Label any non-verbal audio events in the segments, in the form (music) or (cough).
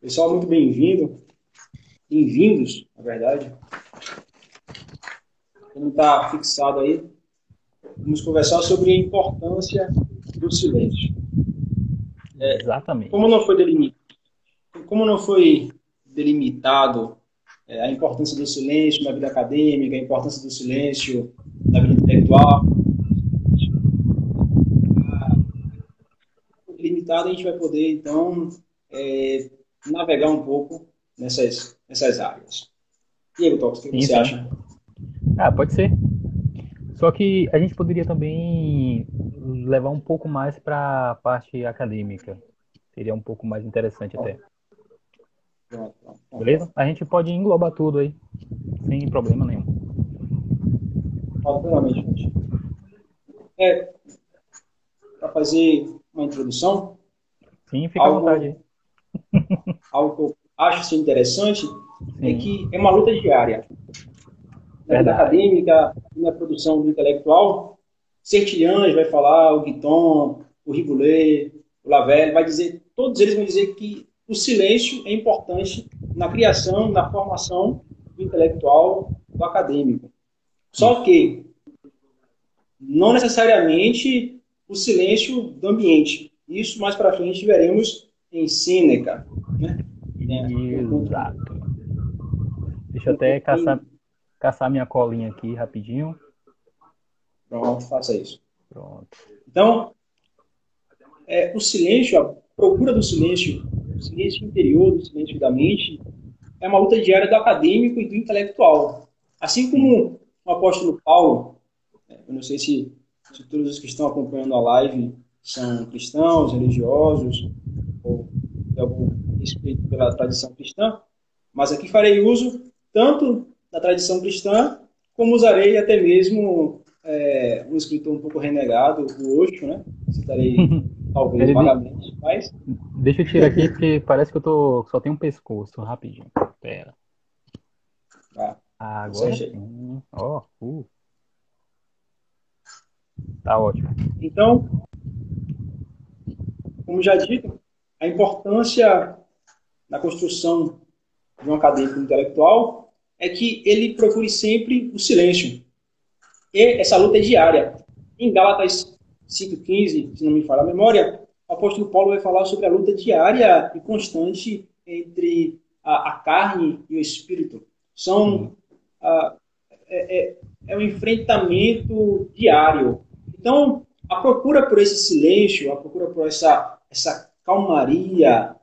Pessoal, muito bem-vindo. Bem-vindos, na verdade. Como está fixado aí, vamos conversar sobre a importância do silêncio. É, Exatamente. Como não foi delimitado, como não foi delimitado é, a importância do silêncio na vida acadêmica, a importância do silêncio na vida intelectual, limitado a gente vai poder então é, navegar um pouco nessas, nessas áreas. E aí, Tox, o que Sim, você acha? Ah, pode ser. Só que a gente poderia também levar um pouco mais para a parte acadêmica. Seria um pouco mais interessante até. Pronto, pronto, Beleza? A gente pode englobar tudo aí, sem problema nenhum. Obviamente, gente. É, para fazer uma introdução. Sim, fica algo, à vontade. (laughs) algo que eu acho assim, interessante é Sim. é que é uma luta diária. Na vida acadêmica, na produção intelectual, Sertilhães vai falar, o Guiton, o Riboulet, o Lavelle, vai dizer, todos eles vão dizer que o silêncio é importante na criação, na formação do intelectual, do acadêmico. Só que não necessariamente o silêncio do ambiente. Isso mais para frente veremos em Sêneca. Exato. Deixa eu até caçar, caçar minha colinha aqui rapidinho. Pronto, faça isso. Pronto. Então, é, o silêncio, a procura do silêncio, o silêncio interior, do silêncio da mente, é uma luta diária do acadêmico e do intelectual. Assim como o apóstolo Paulo, é, eu não sei se, se todos os que estão acompanhando a live são cristãos, religiosos, ou de algum respeito pela tradição cristã, mas aqui farei uso tanto da tradição cristã, como usarei até mesmo é, um escritor um pouco renegado, o Osho, né? Citarei (laughs) talvez Ele vagamente, mas... Deixa eu tirar aqui, porque parece que eu tô... só tem um pescoço, rapidinho. Pera. Ah, agora sim. Ó, oh, uh. Tá ótimo. Então, como já dito, a importância na construção de um acadêmico intelectual é que ele procure sempre o silêncio. E essa luta é diária. Em Gálatas 5,15, se não me falha a memória, o apóstolo Paulo vai falar sobre a luta diária e constante entre a, a carne e o espírito. São a, é, é, é um enfrentamento diário. Então, a procura por esse silêncio, a procura por essa, essa calmaria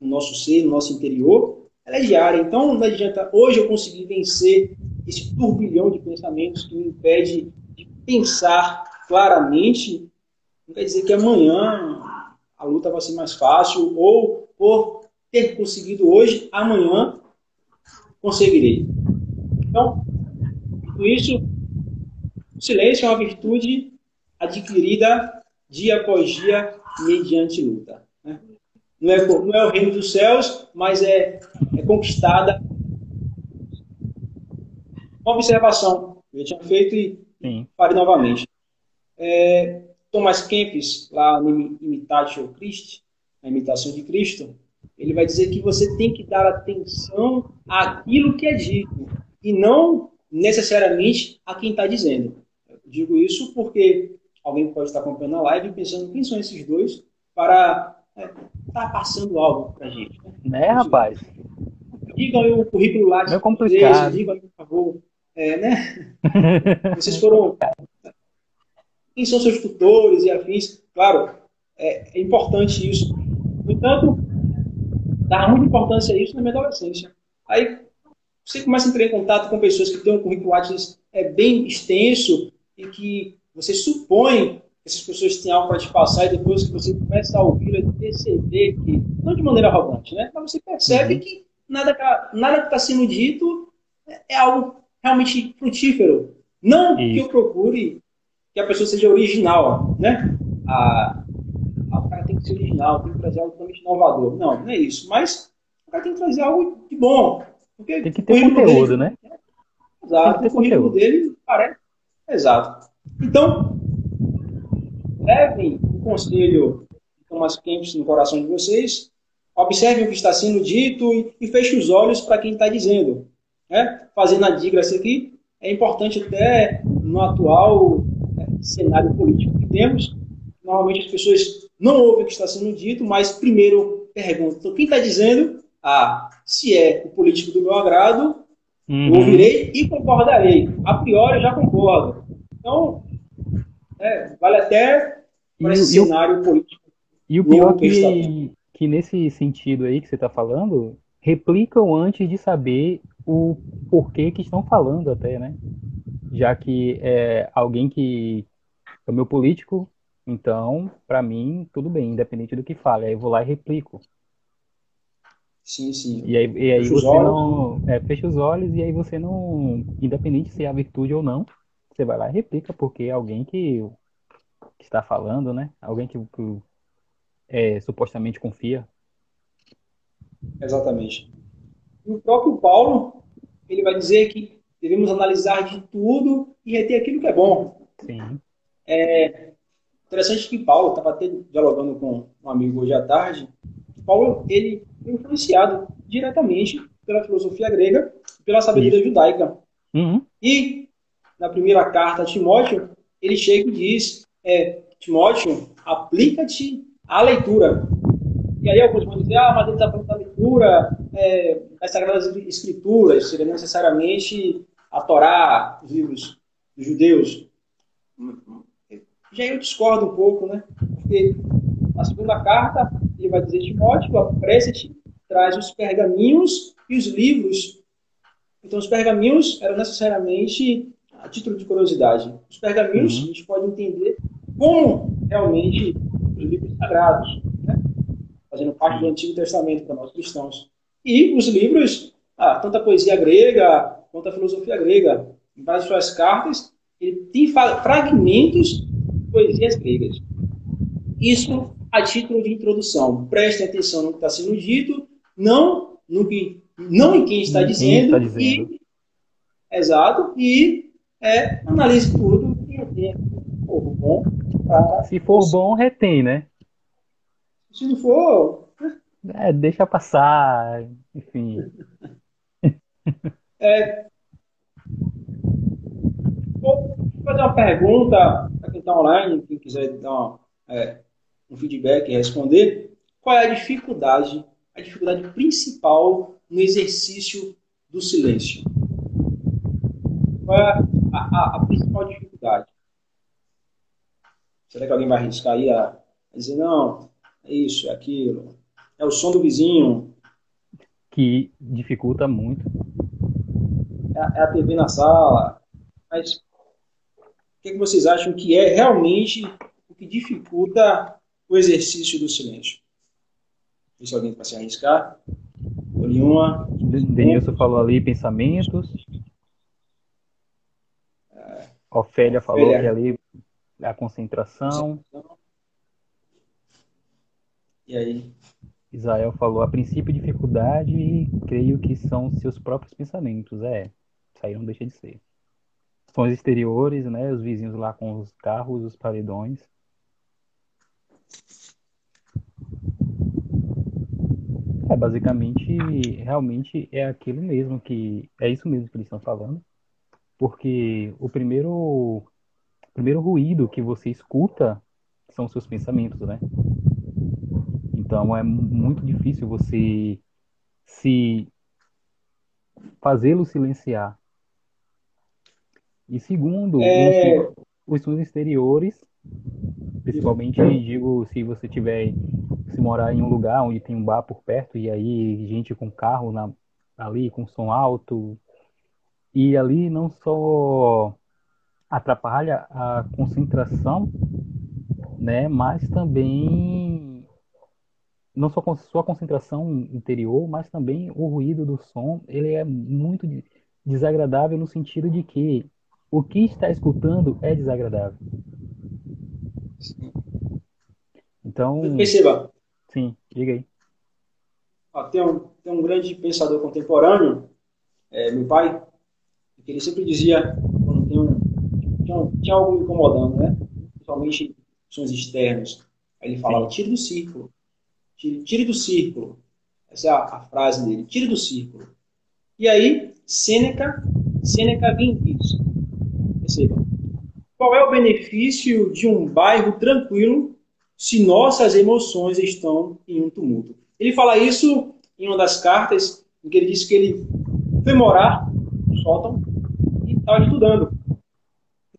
no nosso ser, no nosso interior, ela é diária. Então, não adianta hoje eu conseguir vencer esse turbilhão de pensamentos que me impede de pensar claramente. Não quer dizer que amanhã a luta vai ser mais fácil ou por ter conseguido hoje, amanhã conseguirei. Então, com isso, o silêncio é uma virtude adquirida dia após dia mediante luta. Não, é, não é o reino dos céus, mas é, é conquistada. Uma observação que eu tinha feito e Sim. farei novamente. É, Thomas Kempis, lá no Imitatio Christi, a imitação de Cristo, ele vai dizer que você tem que dar atenção àquilo que é dito e não necessariamente a quem está dizendo. Eu digo isso porque alguém pode estar acompanhando a live pensando quem são esses dois para é, tá passando algo para a gente. Né, né rapaz? Digam o currículo lá de é complicado. digam, por favor. É, né? (laughs) Vocês foram. Quem são seus tutores e afins? Claro, é, é importante isso. No entanto, dá muita importância a isso na minha adolescência. Aí você começa a entrar em contato com pessoas que têm um currículo Lattes é, bem extenso e que você supõe essas pessoas têm algo para te passar e depois que você começa a ouvir e perceber que, não de maneira arrogante, né? Mas você percebe uhum. que nada, nada que está sendo dito é, é algo realmente frutífero. Não Isso. que eu procure que a pessoa seja original, né? A, a, o cara tem que ser original, tem que trazer algo totalmente inovador. Não, não é isso. Mas o cara tem que trazer algo de bom. Porque tem que ter conteúdo, dele, né? Exato. O currículo conteúdo. dele parece. Exato. Então, levem o conselho de Thomas Kempis no coração de vocês observe o que está sendo dito e, e feche os olhos para quem está dizendo. Né? Fazendo a digressa aqui, é importante até no atual né, cenário político que temos. Normalmente as pessoas não ouvem o que está sendo dito, mas primeiro perguntam quem está dizendo. Ah, se é o político do meu agrado, uhum. ouvirei e concordarei. A priori, já concordo. Então, é, vale até para esse cenário político. E o pior que, que nesse sentido aí que você está falando, replicam antes de saber o porquê que estão falando até, né? Já que é alguém que é o meu político, então, para mim, tudo bem, independente do que fale. Aí eu vou lá e replico. Sim, sim. E aí, e aí você não. É, fecha os olhos e aí você não. Independente se é a virtude ou não, você vai lá e replica, porque é alguém que, que está falando, né? Alguém que, que é, supostamente confia. Exatamente. E o próprio Paulo, ele vai dizer que devemos analisar de tudo e reter aquilo que é bom. Sim. É interessante que Paulo, estava até dialogando com um amigo hoje à tarde, Paulo, ele foi influenciado diretamente pela filosofia grega pela sabedoria Isso. judaica. Uhum. E, na primeira carta a Timóteo, ele chega e diz, é, Timóteo, aplica-te à leitura. E aí alguns vão dizer, ah, mas ele está falando da leitura é, das Sagradas Escrituras, seria necessariamente a Torá, os livros dos judeus. Já eu discordo um pouco, né? Porque na segunda carta, ele vai dizer, Timóteo, apressa-te, traz os pergaminhos e os livros. Então, os pergaminhos eram necessariamente a título de curiosidade. Os pergaminhos, uhum. a gente pode entender como realmente os livros sagrados, né? fazendo parte do Antigo Testamento para nós cristãos. E os livros, ah, tanto a poesia grega quanto a filosofia grega, em várias suas cartas, ele tem fragmentos de poesias gregas. Isso a título de introdução. Prestem atenção no que está sendo dito, não no que, não em quem está dizendo, está dizendo. E, exato, e é, analise tudo e retém for bom. Se for bom, retém, né? Se não for. É, deixa passar, enfim. (laughs) É, vou fazer uma pergunta para quem está online, quem quiser dar uma, é, um feedback e responder. Qual é a dificuldade, a dificuldade principal no exercício do silêncio? Qual é a, a, a principal dificuldade? Será que alguém vai arriscar aí a, a dizer, não, é isso, é aquilo, é o som do vizinho? Que dificulta muito. É, é a TV na sala. Mas o que, que vocês acham que é realmente o que dificulta o exercício do silêncio? Se alguém para se arriscar. Nenhuma. Denilson falou ali pensamentos. Ofélia falou Ofélia. que ali a concentração. E aí? Israel falou, a princípio dificuldade, creio que são seus próprios pensamentos. É, isso aí não deixa de ser. Sons exteriores, né? Os vizinhos lá com os carros, os paredões. É, basicamente, realmente é aquilo mesmo que. É isso mesmo que eles estão falando. Porque o primeiro primeiro ruído que você escuta são os seus pensamentos, né? Então é muito difícil você se fazê-lo silenciar. E segundo, é... os, os sons exteriores, principalmente digo se você tiver se morar em um lugar onde tem um bar por perto e aí gente com carro na, ali com som alto e ali não só atrapalha a concentração, né? Mas também não só sua concentração interior, mas também o ruído do som, ele é muito desagradável no sentido de que o que está escutando é desagradável. Então, perceba. Sim, diga aí. tem, um, tem um grande pensador contemporâneo, é, meu pai, ele sempre dizia quando tem um tinha, tinha algo incomodando, né? Principalmente sons externos. Aí ele falava, tire do círculo. Tire, tire do círculo. Essa é a, a frase dele. Tire do círculo. E aí, Sêneca, Sêneca vem diz. Percebam. Qual é o benefício de um bairro tranquilo se nossas emoções estão em um tumulto? Ele fala isso em uma das cartas, em que ele disse que ele foi morar no sótão estava estudando.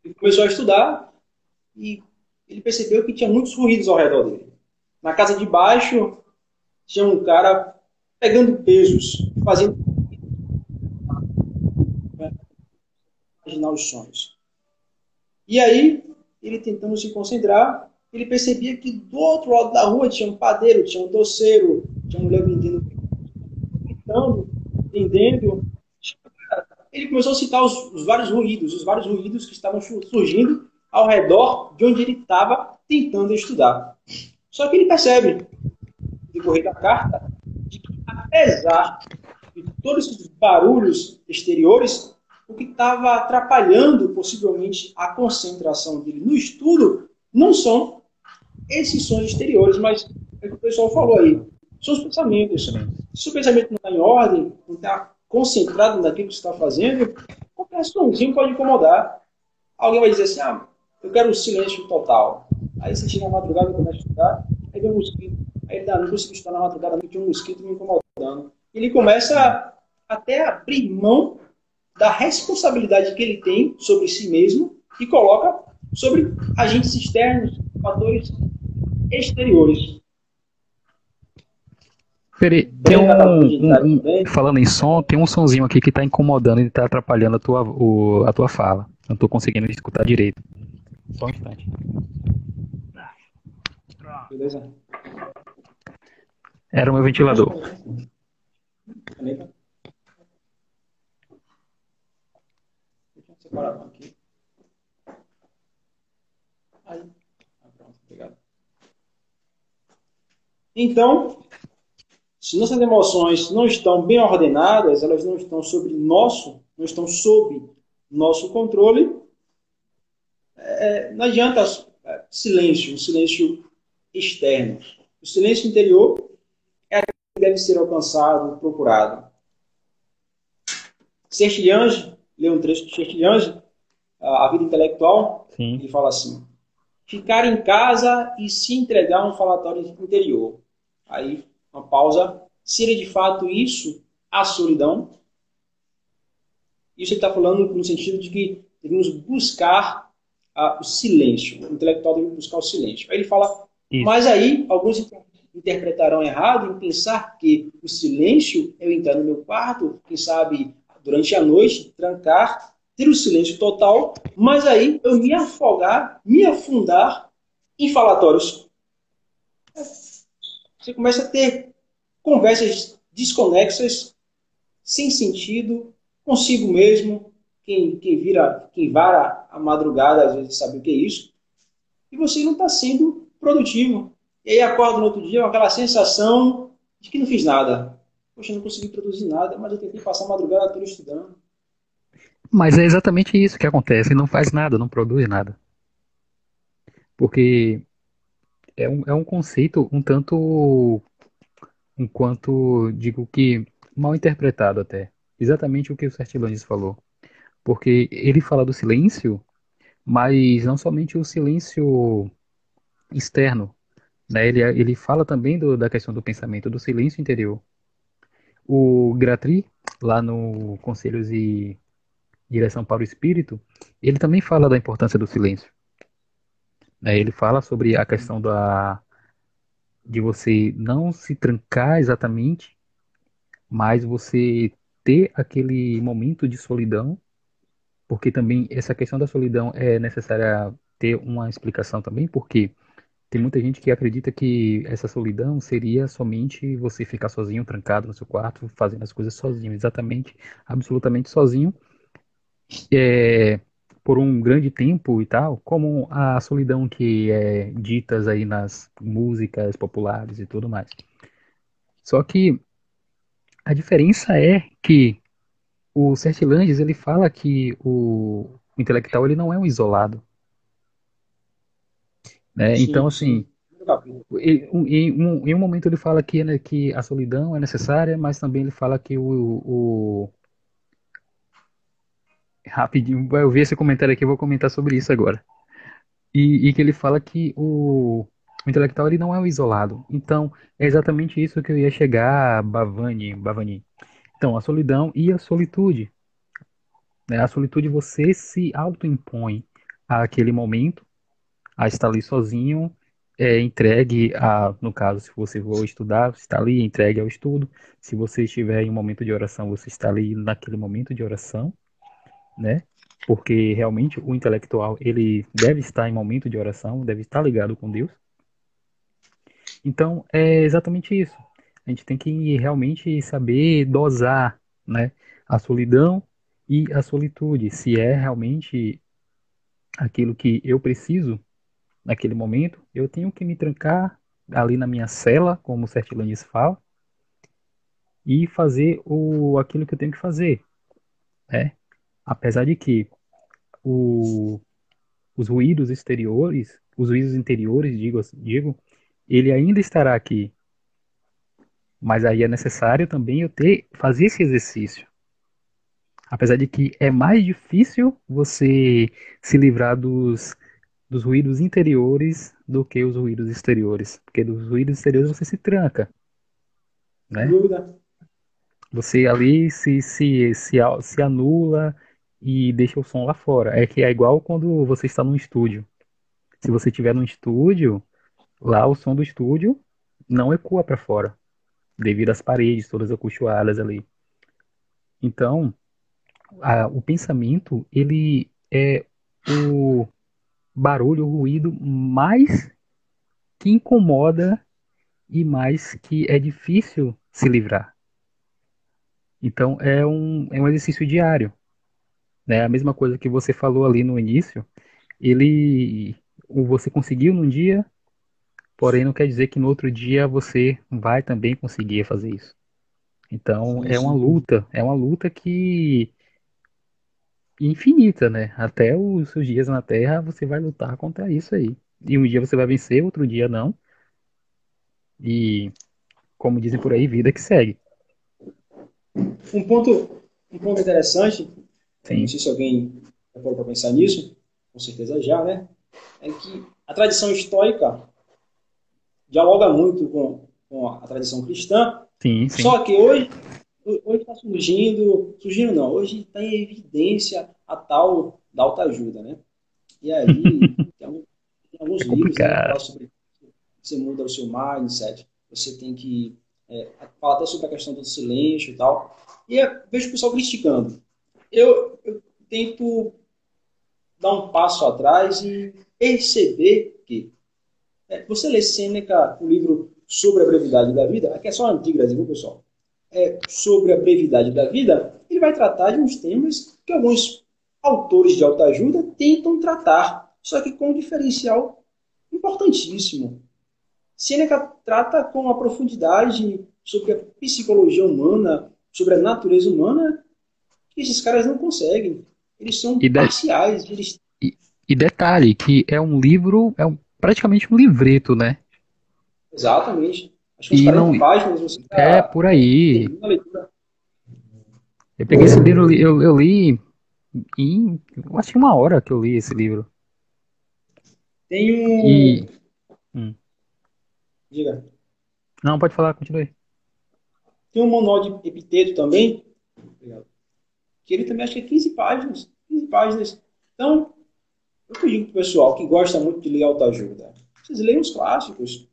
Ele começou a estudar e ele percebeu que tinha muitos ruídos ao redor dele. Na casa de baixo tinha um cara pegando pesos, fazendo imaginar os sonhos. E aí, ele tentando se concentrar, ele percebia que do outro lado da rua tinha um padeiro, tinha um doceiro, tinha uma mulher vendendo, gritando, vendendo. Ele começou a citar os, os vários ruídos, os vários ruídos que estavam surgindo ao redor de onde ele estava tentando estudar. Só que ele percebe, no decorrer da carta, de que apesar de todos esses barulhos exteriores, o que estava atrapalhando possivelmente a concentração dele no estudo não são esses sons exteriores, mas é o que o pessoal falou aí. São os pensamentos. Se o pensamento não está em ordem, não está concentrado naquilo que você está fazendo, qualquer sonzinho pode incomodar. Alguém vai dizer assim, ah, eu quero um silêncio total. Aí você chega na madrugada e começa a estudar, aí vem um mosquito. Aí ele dá, não consigo estudar na madrugada, tinha um mosquito me incomodando. Ele começa até a abrir mão da responsabilidade que ele tem sobre si mesmo e coloca sobre agentes externos, fatores exteriores. Tem um, um, um, falando em som, tem um sonzinho aqui que está incomodando e está atrapalhando a tua, o, a tua fala. Não estou conseguindo escutar direito. Só um instante. Beleza. Era o meu ventilador. separar aqui. Aí. Ah, pronto, obrigado. Então, se nossas emoções não estão bem ordenadas, elas não estão sobre nosso, não estão sob nosso controle, é, não adianta é, silêncio, um silêncio externo. O silêncio interior é aquele que deve ser alcançado, procurado. Sertilhange ler um trecho de Chesterton, A Vida Intelectual, Sim. ele fala assim, ficar em casa e se entregar a um falatório interior. Aí, uma pausa. Seria de fato isso a solidão? Isso ele está falando no sentido de que devemos buscar uh, o silêncio. O intelectual deve buscar o silêncio. Aí ele fala, isso. mas aí alguns interpretarão errado em pensar que o silêncio é eu entrar no meu quarto, quem sabe durante a noite, trancar, ter o silêncio total, mas aí eu me afogar, me afundar em falatórios. Você começa a ter conversas desconexas, sem sentido, consigo mesmo. Quem, quem vira, quem vara a madrugada, às vezes sabe o que é isso. E você não está sendo produtivo. E aí acorda no outro dia com aquela sensação de que não fiz nada. Poxa, não consegui produzir nada, mas eu tentei passar a madrugada toda estudando. Mas é exatamente isso que acontece. Não faz nada, não produz nada. Porque é um, é um conceito um tanto, enquanto digo que mal interpretado até. Exatamente o que o Sertilanges falou. Porque ele fala do silêncio, mas não somente o silêncio externo. Né? Ele, ele fala também do, da questão do pensamento, do silêncio interior. O Gratri, lá no Conselhos e Direção para o Espírito, ele também fala da importância do silêncio. Né, ele fala sobre a questão da, de você não se trancar exatamente, mas você ter aquele momento de solidão, porque também essa questão da solidão é necessária ter uma explicação também, porque tem muita gente que acredita que essa solidão seria somente você ficar sozinho, trancado no seu quarto, fazendo as coisas sozinho, exatamente, absolutamente sozinho, é, por um grande tempo e tal, como a solidão que é ditas aí nas músicas populares e tudo mais. Só que a diferença é que o Sertilanges ele fala que o, o intelectual ele não é um isolado. Né? Sim, então, assim, em, um, um momento ele fala que, né, que a solidão é necessária, mas também ele fala que o, o... rapidinho, eu vi esse comentário aqui, eu vou comentar sobre isso agora. E, e que ele fala que o, o intelectual ele não é o isolado. Então, é exatamente isso que eu ia chegar, Bavani, Bavani. Então, a solidão e a solitude. Né? A solitude você se autoimpõe àquele momento, a estar ali sozinho, é, entregue a, no caso, se você for estudar, você está ali, entregue ao estudo. Se você estiver em um momento de oração, você está ali naquele momento de oração, né? Porque realmente o intelectual, ele deve estar em momento de oração, deve estar ligado com Deus. Então, é exatamente isso. A gente tem que realmente saber dosar, né? A solidão e a solitude, se é realmente aquilo que eu preciso naquele momento, eu tenho que me trancar ali na minha cela, como o Sertilanes fala, e fazer o, aquilo que eu tenho que fazer. Né? Apesar de que o, os ruídos exteriores, os ruídos interiores, digo, digo, ele ainda estará aqui. Mas aí é necessário também eu ter fazer esse exercício. Apesar de que é mais difícil você se livrar dos dos ruídos interiores do que os ruídos exteriores. Porque dos ruídos exteriores você se tranca. Né? Dúvida. Você ali se, se, se, se anula e deixa o som lá fora. É que é igual quando você está num estúdio. Se você estiver num estúdio, lá o som do estúdio não ecoa para fora, devido às paredes todas acolchoadas ali. Então, a, o pensamento ele é o barulho, ruído mais que incomoda e mais que é difícil se livrar. Então é um, é um exercício diário. Né? A mesma coisa que você falou ali no início, ele você conseguiu num dia, porém não quer dizer que no outro dia você vai também conseguir fazer isso. Então sim, é uma luta, é uma luta que infinita, né? Até os seus dias na Terra você vai lutar contra isso aí. E um dia você vai vencer, outro dia não. E, como dizem por aí, vida que segue. Um ponto, um ponto interessante, Sim. não sei se alguém já pode pensar nisso, com certeza já, né? É que a tradição histórica dialoga muito com, com a tradição cristã. Sim, sim. Só que hoje hoje está surgindo, surgindo não, hoje está em evidência a tal da autoajuda, né? E aí, (laughs) tem, alguns é livros né, que falam sobre você muda o seu mindset, você tem que é, falar até sobre a questão do silêncio e tal. E eu vejo o pessoal criticando. Eu, eu tento dar um passo atrás e perceber que é, você lê Sêneca, o livro sobre a brevidade da vida, aqui é só antigo, viu, pessoal? é, sobre a brevidade da vida, ele vai tratar de uns temas que alguns autores de autoajuda tentam tratar, só que com um diferencial importantíssimo. Sêneca trata com uma profundidade sobre a psicologia humana, sobre a natureza humana, esses caras não conseguem. Eles são e parciais. De... Eles... E, e, detalhe, que é um livro, é um, praticamente um livreto, né? Exatamente. Acho que uns 40 não... páginas você É, por aí. Eu peguei esse livro, eu, eu li em. Eu acho que uma hora que eu li esse livro. Tem um. E... Hum. Diga. Não, pode falar, continue. Tem um de epiteto também, que ele também acho que é 15 páginas. 15 páginas. Então, eu digo pro pessoal que gosta muito de ler autoajuda. Vocês leiam os clássicos.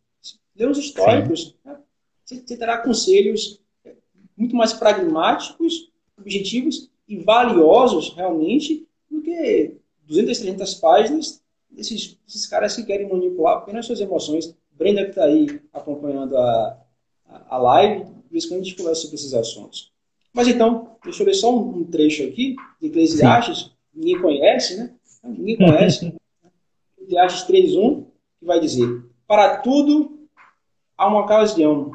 Lê os históricos. Né? Você, você terá conselhos muito mais pragmáticos, objetivos e valiosos, realmente, do que 200, 300 páginas desses, desses caras que querem manipular apenas suas emoções. Brenda, que está aí acompanhando a, a, a live, por isso que a gente conversa sobre esses assuntos. Mas então, deixa eu ler só um, um trecho aqui de Eclesiastes, ninguém conhece, né? Ninguém conhece. Eclesiastes 3.1, que vai dizer, para tudo há uma ocasião.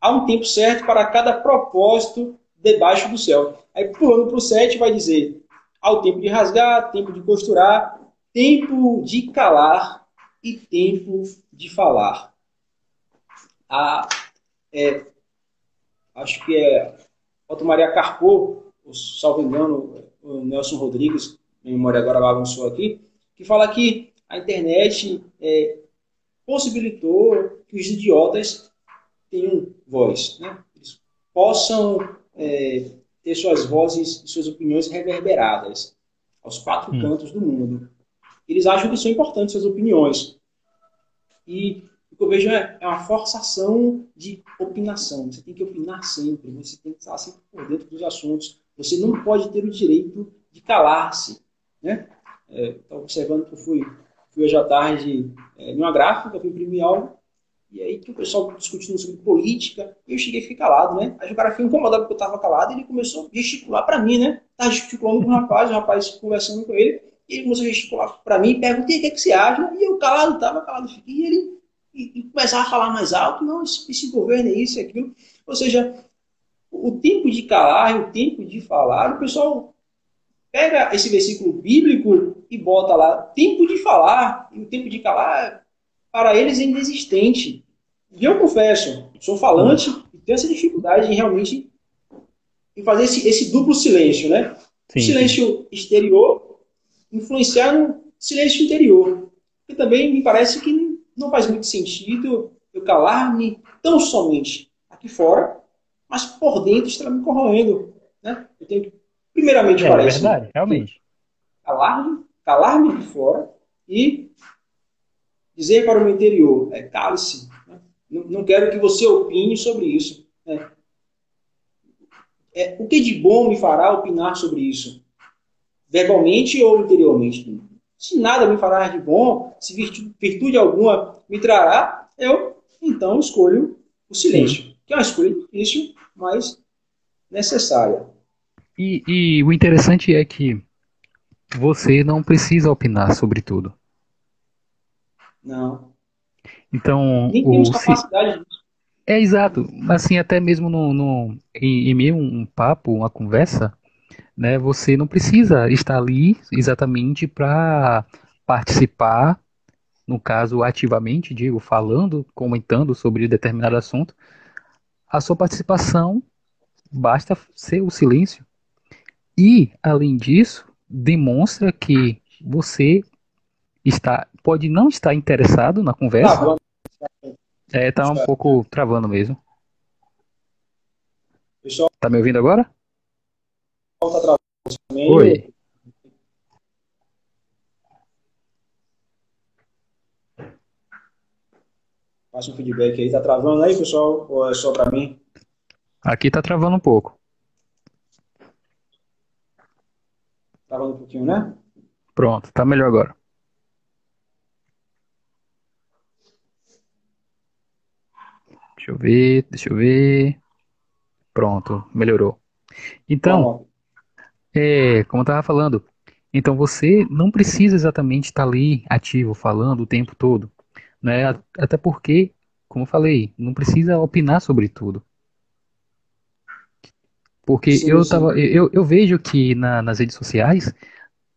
Há um tempo certo para cada propósito debaixo do céu. Aí, pulando para o 7, vai dizer: há o tempo de rasgar, tempo de costurar, tempo de calar e tempo de falar. A, é, acho que é Otto Maria Carpo, salvo engano, o Nelson Rodrigues, em memória agora bagunçou aqui, que fala que a internet é, possibilitou que os idiotas tenham voz, né? Eles possam é, ter suas vozes e suas opiniões reverberadas aos quatro hum. cantos do mundo. Eles acham que são importantes suas opiniões. E que eu vejo é, é uma forçação de opinação. Você tem que opinar sempre, você tem que estar sempre por dentro dos assuntos. Você não pode ter o direito de calar-se. Né? É, observando que eu fui, fui hoje à tarde é, numa gráfica, fui imprimir algo, e aí que o pessoal discutindo sobre política, e eu cheguei a ficar calado, né? Aí o cara ficou incomodado porque eu estava calado, e ele começou a gesticular para mim, né? Tava gesticulando com o rapaz, o rapaz conversando com ele, e ele começou a gesticular para mim, perguntei o que, é que você acha, e eu calado, tava calado, fiquei, e ele e, e começava a falar mais alto, não, esse, esse governo é isso, é aquilo. Ou seja, o tempo de calar e o tempo de falar, o pessoal pega esse versículo bíblico e bota lá, tempo de falar, e o tempo de calar para eles é inexistente. E eu confesso, sou falante e tenho essa dificuldade em realmente em fazer esse, esse duplo silêncio, né? Sim. O silêncio exterior influenciar no silêncio interior. E também me parece que não faz muito sentido eu calar-me tão somente aqui fora, mas por dentro está me corroendo. Né? Eu tenho que, primeiramente, é, parece. É verdade, realmente. Calar-me, calar-me aqui fora e dizer para o meu interior, é, cale-se, né? não, não, quero que você opine sobre isso. Né? É, o que de bom me fará opinar sobre isso? Verbalmente ou interiormente? Se nada me fará de bom, se virtude, virtude alguma me trará, eu então escolho o silêncio, Sim. que é uma escolha difícil, mas necessária. E, e o interessante é que você não precisa opinar sobre tudo. Não. Então, Nem temos capacidade disso. É exato. Assim, até mesmo no, no, em, em meio um papo, uma conversa, né, você não precisa estar ali exatamente para participar, no caso, ativamente, digo, falando, comentando sobre determinado assunto. A sua participação basta ser o silêncio. E, além disso, demonstra que você está pode não estar interessado na conversa. É, tá um pouco travando mesmo. Pessoal, tá me ouvindo agora? Travando também. Oi. Passa um feedback aí. Tá travando aí, pessoal? Ou é só para mim? Aqui tá travando um pouco. Travando um pouquinho, né? Pronto, tá melhor agora. Deixa eu ver, deixa eu ver. Pronto, melhorou. Então, é, como eu estava falando, então você não precisa exatamente estar ali ativo, falando o tempo todo, né? Até porque, como eu falei, não precisa opinar sobre tudo. Porque sim, eu, tava, eu, eu vejo que na, nas redes sociais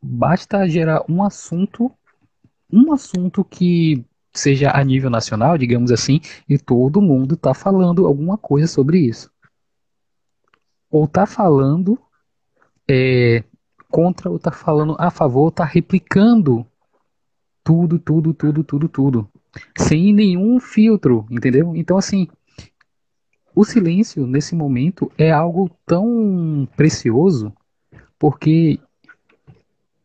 basta gerar um assunto, um assunto que seja a nível nacional, digamos assim, e todo mundo está falando alguma coisa sobre isso. Ou está falando é, contra, ou está falando a favor, está replicando tudo, tudo, tudo, tudo, tudo. Sem nenhum filtro, entendeu? Então, assim, o silêncio nesse momento é algo tão precioso porque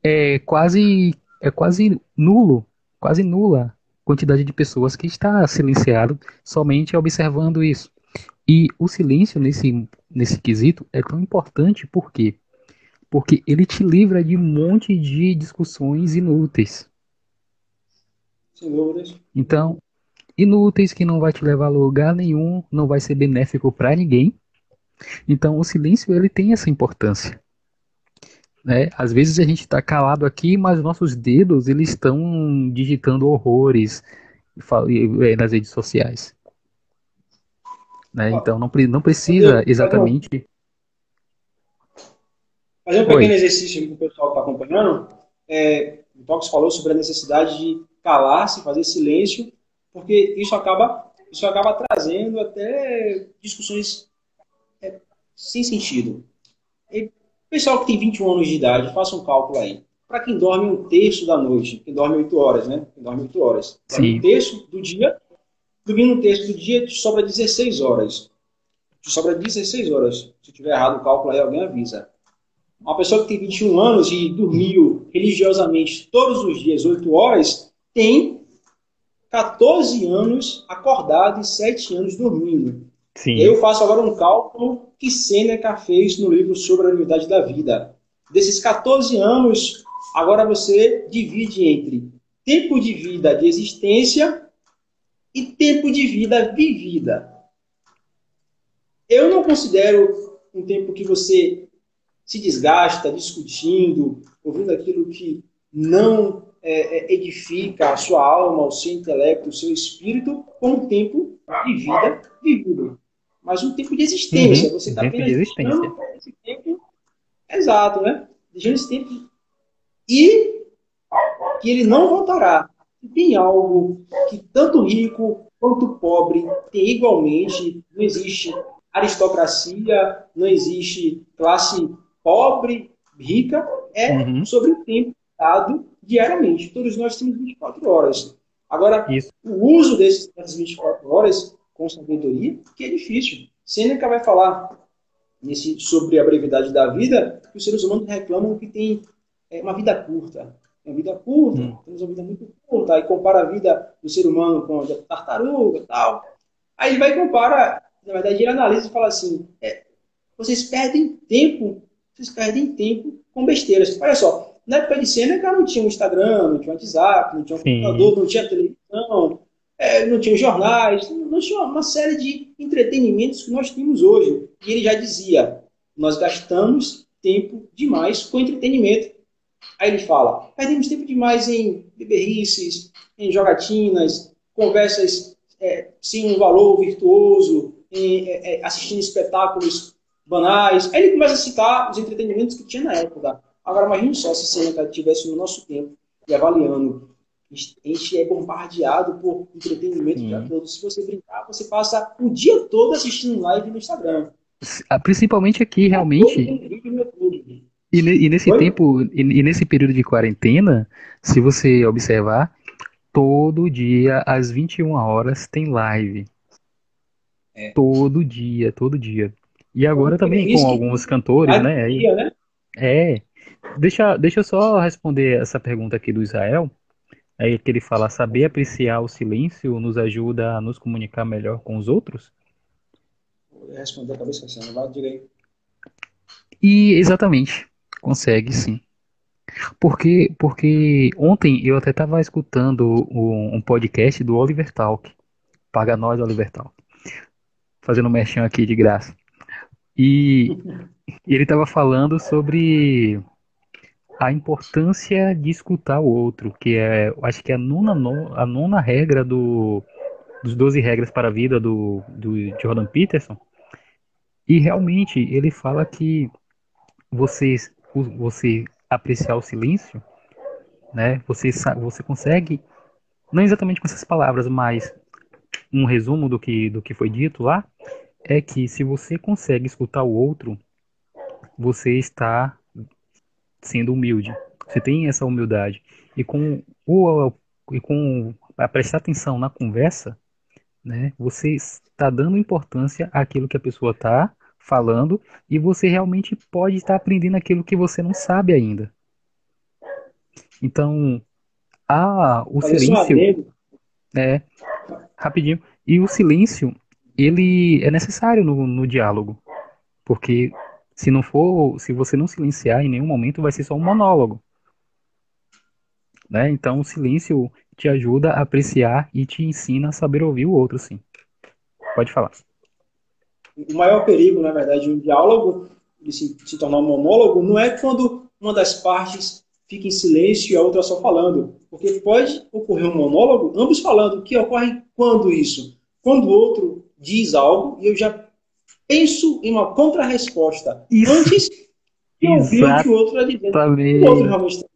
é quase é quase nulo, quase nula quantidade de pessoas que está silenciado somente observando isso. E o silêncio nesse, nesse quesito é tão importante por quê? Porque ele te livra de um monte de discussões inúteis. Então, inúteis que não vai te levar a lugar nenhum, não vai ser benéfico para ninguém. Então, o silêncio ele tem essa importância. Né? Às vezes a gente está calado aqui, mas nossos dedos eles estão digitando horrores é, nas redes sociais. Né? Então não, não precisa exatamente. Fazer um pequeno Oi. exercício aqui que o pessoal está acompanhando. É, o Tox falou sobre a necessidade de calar-se, fazer silêncio, porque isso acaba, isso acaba trazendo até discussões é, sem sentido. E, pessoal que tem 21 anos de idade, faça um cálculo aí. Para quem dorme um terço da noite, quem dorme 8 horas, né? Quem dorme 8 horas. Um terço do dia, dormindo um terço do dia, te sobra 16 horas. Te sobra 16 horas. Se tiver errado o cálculo aí, alguém avisa. Uma pessoa que tem 21 anos e dormiu religiosamente todos os dias 8 horas, tem 14 anos acordado e 7 anos dormindo. Sim. Eu faço agora um cálculo que Sêneca fez no livro sobre a unidade da vida. Desses 14 anos, agora você divide entre tempo de vida de existência e tempo de vida vivida. Eu não considero um tempo que você se desgasta discutindo, ouvindo aquilo que não é, é, edifica a sua alma, o seu intelecto, o seu espírito, como um tempo de vida vivido. Mas um tempo de existência. Uhum, você está apenas existência. esse tempo. Exato, né? Deixando esse tempo. E que ele não voltará. Tem algo que tanto rico quanto pobre tem igualmente. Não existe aristocracia, não existe classe pobre, rica, é uhum. sobre o tempo dado diariamente. Todos nós temos 24 horas. Agora, Isso. o uso desses, dessas 24 horas com sabedoria, que é difícil. Sêneca vai falar nesse, sobre a brevidade da vida, que os seres humanos reclamam que tem é, uma vida curta. Uma vida curta, hum. temos uma vida muito curta. Aí compara a vida do ser humano com a da tartaruga e tal. Aí ele vai e compara, na verdade, ele analisa e fala assim: é, vocês perdem tempo, vocês perdem tempo com besteiras. Olha só, na época de Sêneca não tinha um Instagram, não tinha um WhatsApp, não tinha um Sim. computador, não tinha televisão, é, não tinha jornais, não tinha uma série de entretenimentos que nós temos hoje. E ele já dizia: nós gastamos tempo demais com entretenimento. Aí ele fala: perdemos tempo demais em beberrices, em jogatinas, conversas é, sem um valor virtuoso, em, é, é assistindo espetáculos banais. Aí ele começa a citar os entretenimentos que tinha na época. Agora, imagine só se Seneca estivesse no nosso tempo e avaliando. A gente é bombardeado por entretenimento Sim. dia todo. Se você brincar, você passa o dia todo assistindo live no Instagram. Ah, principalmente aqui, realmente. E, e nesse Oi? tempo, e, e nesse período de quarentena, se você observar, todo dia às 21 horas tem live. É. Todo dia, todo dia. E agora também com alguns cantores, né? Dia, né? É. Deixa, deixa eu só responder essa pergunta aqui do Israel. É que ele fala: saber apreciar o silêncio nos ajuda a nos comunicar melhor com os outros? Vou responder a cabeça assim, vai direito. E exatamente, consegue sim. Porque, porque ontem eu até estava escutando um, um, podcast do Oliver Talk. Paga nós, Oliver Talk. Fazendo um merchan aqui de graça. E ele estava falando sobre a importância de escutar o outro, que é, acho que é a nona, a nona regra do, dos 12 regras para a vida do, do Jordan Peterson. E realmente ele fala que você, você apreciar o silêncio, né? Você, você consegue, não exatamente com essas palavras, mas um resumo do que, do que foi dito lá, é que se você consegue escutar o outro, você está sendo humilde. Você tem essa humildade. E com o e com a prestar atenção na conversa, né, você está dando importância àquilo que a pessoa está falando e você realmente pode estar aprendendo aquilo que você não sabe ainda. Então, a, o Parece silêncio. É, rapidinho. E o silêncio, ele é necessário no, no diálogo. Porque se não for, se você não silenciar em nenhum momento, vai ser só um monólogo. Né? Então, o silêncio te ajuda a apreciar e te ensina a saber ouvir o outro, sim. Pode falar. O maior perigo, na verdade, de um diálogo, de se, se tornar um monólogo, não é quando uma das partes fica em silêncio e a outra só falando. Porque pode ocorrer um monólogo, ambos falando. O que ocorre quando isso? Quando o outro diz algo e eu já penso em uma contra-resposta antes de ouvir o que o outro está dizendo. O outro realmente está.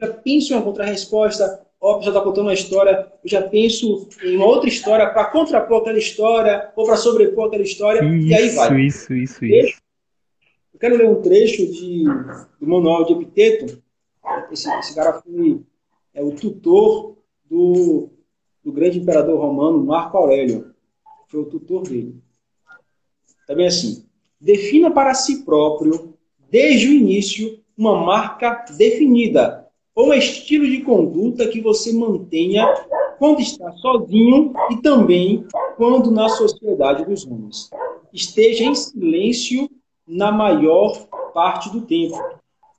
Já penso em uma contra-resposta, ou a pessoa está contando uma história, eu já penso em uma outra história para contrapor aquela história, ou para sobrepor aquela história, isso, e aí vai. Isso, isso, isso. Eu quero ler um trecho de, do manual de Epiteto. Esse, esse cara foi é, o tutor do, do grande imperador romano Marco Aurélio. Foi o tutor dele. Também tá assim, defina para si próprio, desde o início, uma marca definida ou um estilo de conduta que você mantenha quando está sozinho e também quando na sociedade dos homens. Esteja em silêncio na maior parte do tempo.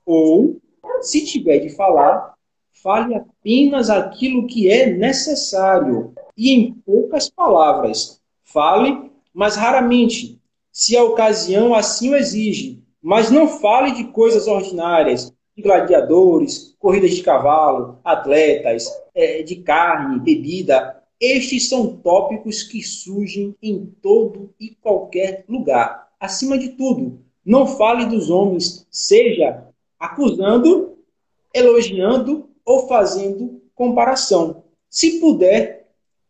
Ou, se tiver de falar, fale apenas aquilo que é necessário e em poucas palavras. Fale, mas raramente, se a ocasião assim o exige. Mas não fale de coisas ordinárias, de gladiadores, corridas de cavalo, atletas, é, de carne, bebida. Estes são tópicos que surgem em todo e qualquer lugar. Acima de tudo, não fale dos homens, seja acusando, elogiando ou fazendo comparação. Se puder,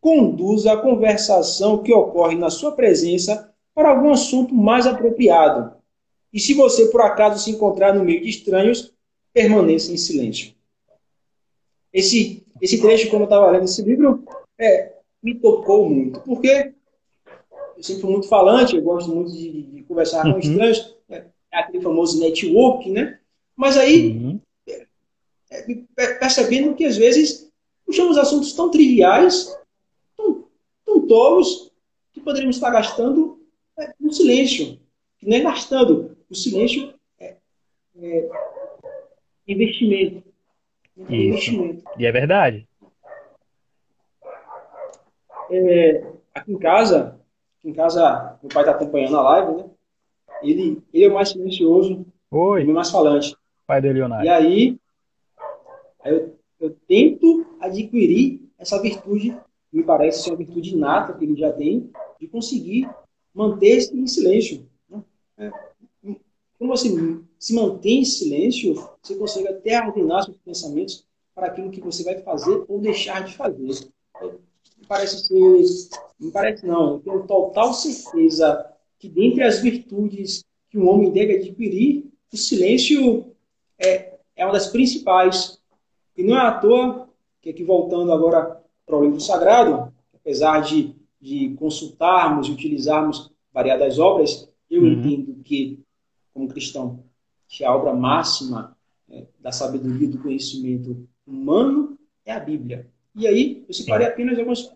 conduza a conversação que ocorre na sua presença para algum assunto mais apropriado. E se você por acaso se encontrar no meio de estranhos, permaneça em silêncio. Esse, esse trecho, quando eu estava lendo esse livro, é, me tocou muito, porque eu sempre fui muito falante, eu gosto muito de, de conversar uhum. com estranhos, é, é, aquele famoso network, né? Mas aí, uhum. é, é, percebendo que às vezes puxamos assuntos tão triviais, tolos, que poderíamos estar gastando é, no silêncio. Que nem gastando. O silêncio é, é investimento. Isso. Investimento. E é verdade. É, aqui em casa, aqui em casa, meu pai está acompanhando a live, né? Ele, ele é o mais silencioso, Oi. o mais falante. Pai do Leonardo. E aí, aí eu, eu tento adquirir essa virtude, me parece ser uma virtude inata que ele já tem, de conseguir manter-se em silêncio. Né? É, quando você se mantém em silêncio, você consegue até ordenar seus pensamentos para aquilo que você vai fazer ou deixar de fazer. Me parece ser, me parece não, eu tenho total certeza que dentre as virtudes que um homem deve adquirir, o silêncio é, é uma das principais. E não é à toa que aqui voltando agora para o livro sagrado, apesar de, de consultarmos e utilizarmos variadas obras, eu uhum. entendo que, como cristão, que a obra máxima é, da sabedoria do conhecimento humano é a Bíblia. E aí, eu separei apenas algumas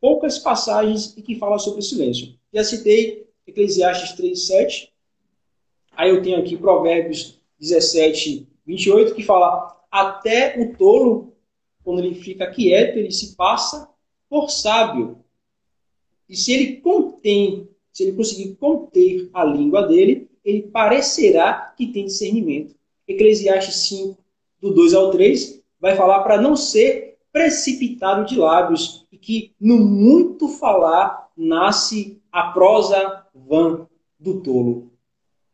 poucas passagens em que fala sobre o silêncio. Já citei Eclesiastes 3, 7. Aí eu tenho aqui Provérbios 17, 28, que fala: Até o tolo, quando ele fica quieto, ele se passa por sábio. E se ele contém, se ele conseguir conter a língua dele, ele parecerá que tem discernimento. Eclesiastes 5, do 2 ao 3, vai falar para não ser precipitado de lábios e que no muito falar nasce a prosa vã do tolo.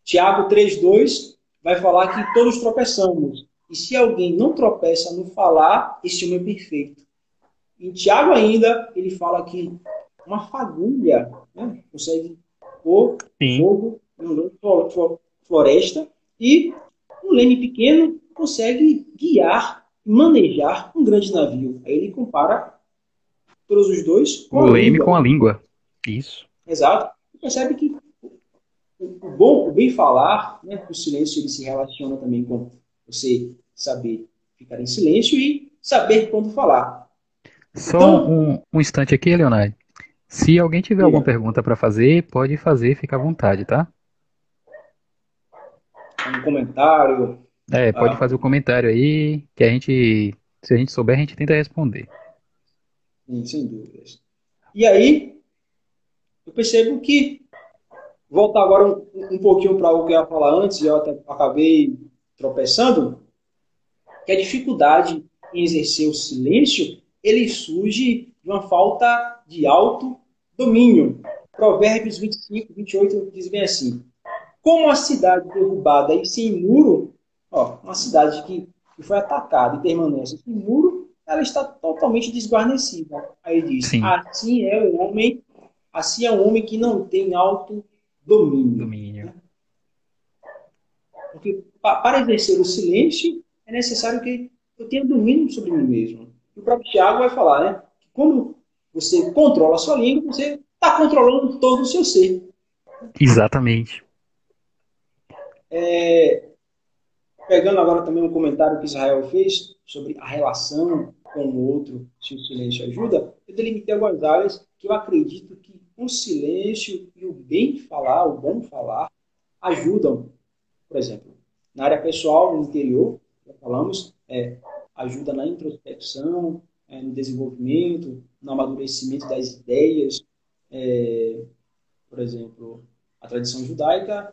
Tiago 3,2 vai falar que todos tropeçamos. E se alguém não tropeça no falar, esse homem é perfeito. Em Tiago ainda, ele fala que uma fagulha né, consegue pôr fogo floresta e um leme pequeno consegue guiar, manejar um grande navio. Aí ele compara todos os dois com o leme língua. com a língua. Isso. Exato. E percebe que o bom, o bem falar, né, o silêncio ele se relaciona também com você saber ficar em silêncio e saber quando falar. Só então, um, um instante aqui, Leonardo. Se alguém tiver é. alguma pergunta para fazer, pode fazer, fica à vontade, tá? um comentário. É, pode ah, fazer o um comentário aí, que a gente, se a gente souber, a gente tenta responder. Sim, sem dúvidas. E aí, eu percebo que, voltar agora um, um pouquinho para o que eu ia falar antes, eu acabei tropeçando, que a dificuldade em exercer o silêncio, ele surge de uma falta de autodomínio. Provérbios 25, 28 diz bem assim: como a cidade derrubada e sem muro, ó, uma cidade que, que foi atacada e permanece sem muro, ela está totalmente desguarnecida. Aí diz: Sim. assim é o homem, assim é o homem que não tem alto domínio. domínio. Porque para exercer o silêncio é necessário que eu tenha domínio sobre mim mesmo. E o próprio Tiago vai falar, né? Que quando você controla a sua língua, você está controlando todo o seu ser. Exatamente. É, pegando agora também um comentário que Israel fez sobre a relação com o outro, se o silêncio ajuda, eu delimitei algumas áreas que eu acredito que o silêncio e o bem falar, o bom falar, ajudam. Por exemplo, na área pessoal, no interior, já falamos, é, ajuda na introspecção, é, no desenvolvimento, no amadurecimento das ideias. É, por exemplo, a tradição judaica,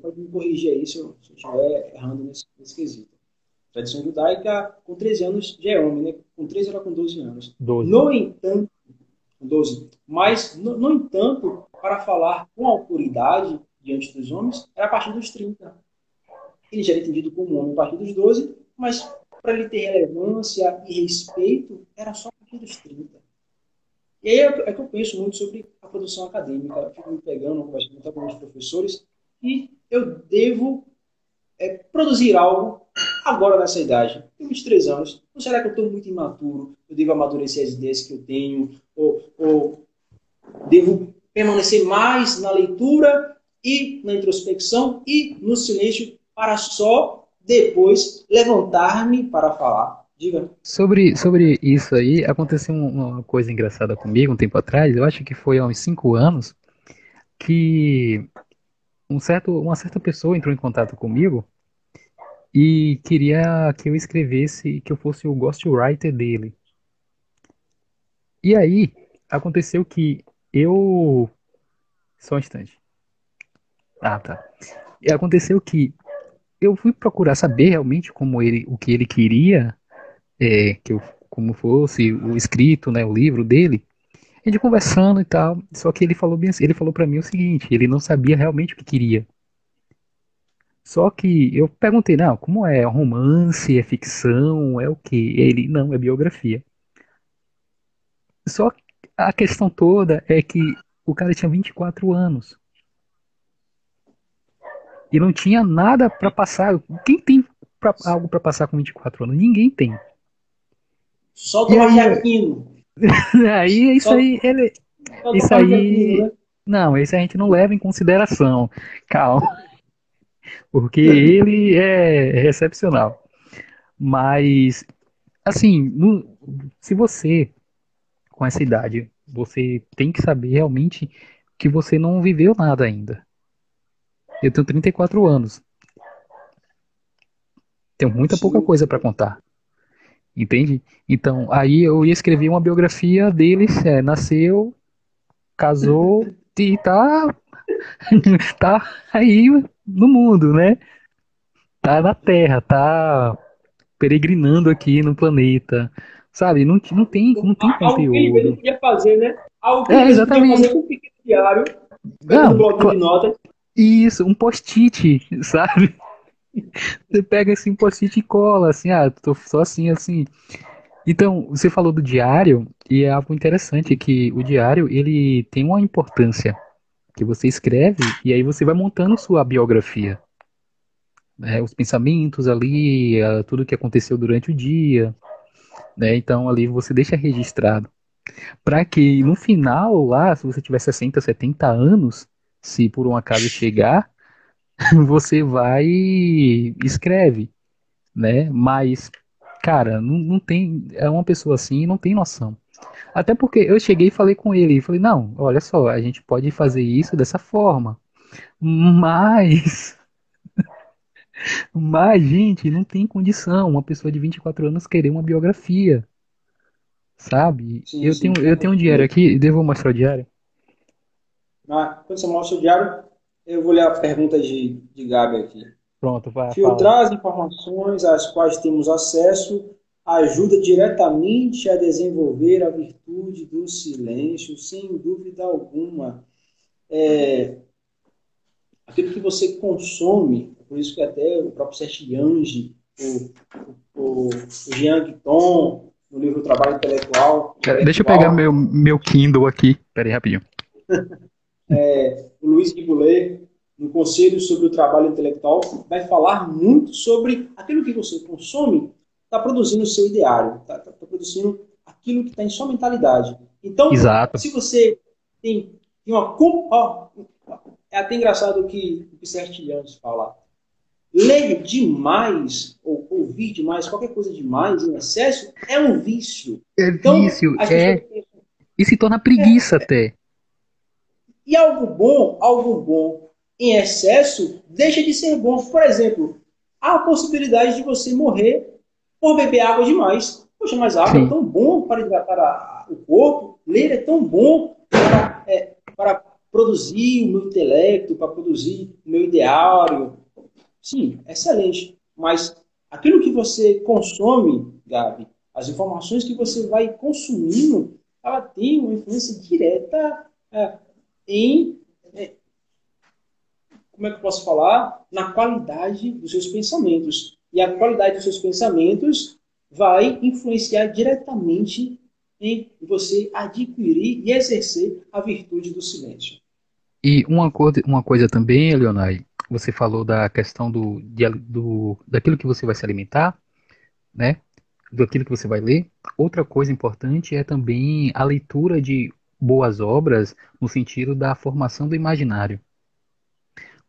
pode me corrigir aí se eu, se eu estiver errando nesse, nesse quesito. A tradição judaica, com 13 anos, já é homem, né? Com 13 era com 12 anos. 12. No entanto, 12. Mas, no, no entanto, para falar com autoridade diante dos homens, era a partir dos 30. Ele já era entendido como homem a partir dos 12, mas para ele ter relevância e respeito, era só a partir dos 30. E aí é, é que eu penso muito sobre a produção acadêmica. Eu fico me pegando, conversando com alguns professores, e eu devo é, produzir algo agora nessa idade. Tenho 23 anos. Ou será que eu estou muito imaturo? Eu devo amadurecer as ideias que eu tenho? Ou, ou devo permanecer mais na leitura e na introspecção e no silêncio para só depois levantar-me para falar? Diga. Sobre, sobre isso aí, aconteceu uma coisa engraçada comigo um tempo atrás, eu acho que foi há uns 5 anos, que um certo, uma certa pessoa entrou em contato comigo e queria que eu escrevesse, que eu fosse o ghostwriter dele. E aí, aconteceu que eu. Só um instante. Ah, tá. E aconteceu que eu fui procurar saber realmente como ele, o que ele queria, é, que eu, como fosse o escrito, né, o livro dele a gente conversando e tal. Só que ele falou bem assim, ele falou para mim o seguinte, ele não sabia realmente o que queria. Só que eu perguntei, não, como é? Romance, é ficção, é o quê? Ele, não, é biografia. Só que a questão toda é que o cara tinha 24 anos. E não tinha nada para passar. Quem tem pra, algo para passar com 24 anos? Ninguém tem. Só o Tomás aí (laughs) isso aí, ele, isso aí, né? não, esse a gente não leva em consideração. Calma, (laughs) porque ele é excepcional. Mas, assim, no, se você com essa idade, você tem que saber realmente que você não viveu nada ainda. Eu tenho 34 anos. Tenho muita pouca coisa para contar. Entende? Então, aí eu ia escrever uma biografia dele, é, nasceu, casou (laughs) e tá, (laughs) tá aí no mundo, né? Tá na Terra, tá peregrinando aqui no planeta. Sabe? Não, não tem, não tem Algo conteúdo. que ele podia fazer, né? Algo que é, exatamente. fazer com um pequeno diário, não, um bloco de notas. Isso, um post-it, (laughs) sabe? Você pega assim, um post-it e cola, assim, ah, tô só assim, assim. Então, você falou do diário, e é algo interessante que o diário, ele tem uma importância, que você escreve, e aí você vai montando sua biografia. Né, os pensamentos ali, tudo que aconteceu durante o dia, né? Então ali você deixa registrado. Para que no final lá, se você tiver 60, 70 anos, se por um acaso chegar, (laughs) você vai e escreve, né? Mas, cara, não, não tem. É uma pessoa assim e não tem noção. Até porque eu cheguei e falei com ele, e falei, não, olha só, a gente pode fazer isso dessa forma. Mas. (laughs) Mas, gente, não tem condição uma pessoa de 24 anos querer uma biografia. Sabe? Sim, eu, sim. Tenho, eu tenho um diário aqui, devo mostrar o diário? Quando você mostra o diário, eu vou ler a pergunta de, de Gabi aqui. Pronto, vai. Filtrar as informações às quais temos acesso ajuda diretamente a desenvolver a virtude do silêncio, sem dúvida alguma. É, aquilo que você consome, por isso que até o próprio Sertiange o, o, o Jean Guiton, no livro Trabalho Intelectual. Deixa eu pegar meu, meu Kindle aqui. Peraí, rapidinho. (laughs) é, o Luiz Guiboulet, no Conselho sobre o Trabalho Intelectual, vai falar muito sobre aquilo que você consome, está produzindo o seu ideário, está tá, tá produzindo aquilo que está em sua mentalidade. Então, Exato. se você tem, tem uma. Ó, é até engraçado o que o Sertilhanos fala. Ler demais, ou ouvir demais, qualquer coisa demais, em excesso, é um vício. É então, vício, é. Pensam, e se torna preguiça é, até. E algo bom, algo bom em excesso, deixa de ser bom. Por exemplo, há a possibilidade de você morrer por beber água demais. Poxa, mas a água Sim. é tão bom para hidratar o corpo, ler é tão bom para, é, para produzir o meu intelecto, para produzir o meu ideário. Sim, excelente. Mas aquilo que você consome, Gabi, as informações que você vai consumindo, ela tem uma influência direta é, em como é que eu posso falar? Na qualidade dos seus pensamentos. E a qualidade dos seus pensamentos vai influenciar diretamente em você adquirir e exercer a virtude do silêncio. E uma coisa, uma coisa também, Leonai, você falou da questão do, de, do daquilo que você vai se alimentar, né? Daquilo que você vai ler. Outra coisa importante é também a leitura de boas obras no sentido da formação do imaginário.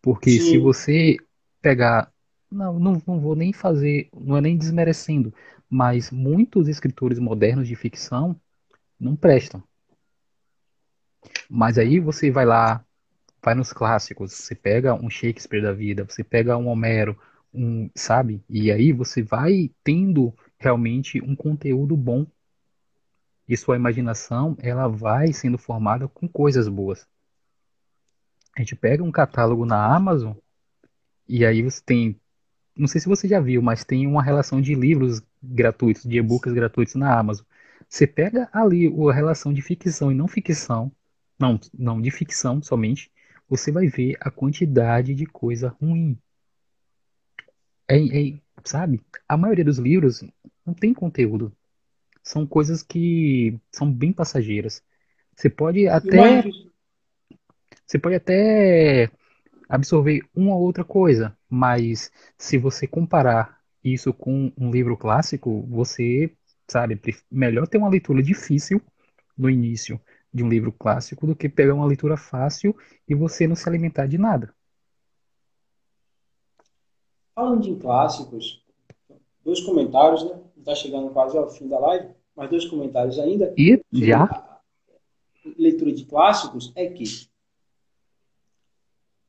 Porque Sim. se você pegar. Não, não, não vou nem fazer. Não é nem desmerecendo. Mas muitos escritores modernos de ficção não prestam. Mas aí você vai lá, vai nos clássicos, você pega um Shakespeare da vida, você pega um Homero, um, sabe? E aí você vai tendo realmente um conteúdo bom. E sua imaginação, ela vai sendo formada com coisas boas. A gente pega um catálogo na Amazon e aí você tem, não sei se você já viu, mas tem uma relação de livros gratuitos, de e-books gratuitos na Amazon. Você pega ali a relação de ficção e não ficção, não, não de ficção somente, você vai ver a quantidade de coisa ruim. É, é, sabe? A maioria dos livros não tem conteúdo. São coisas que são bem passageiras. Você pode até. Você pode até absorver uma ou outra coisa, mas se você comparar isso com um livro clássico, você, sabe, melhor ter uma leitura difícil no início de um livro clássico do que pegar uma leitura fácil e você não se alimentar de nada. Falando de clássicos, dois comentários, né? Está chegando quase ao fim da live, mas dois comentários ainda. E já? Leitura de clássicos é que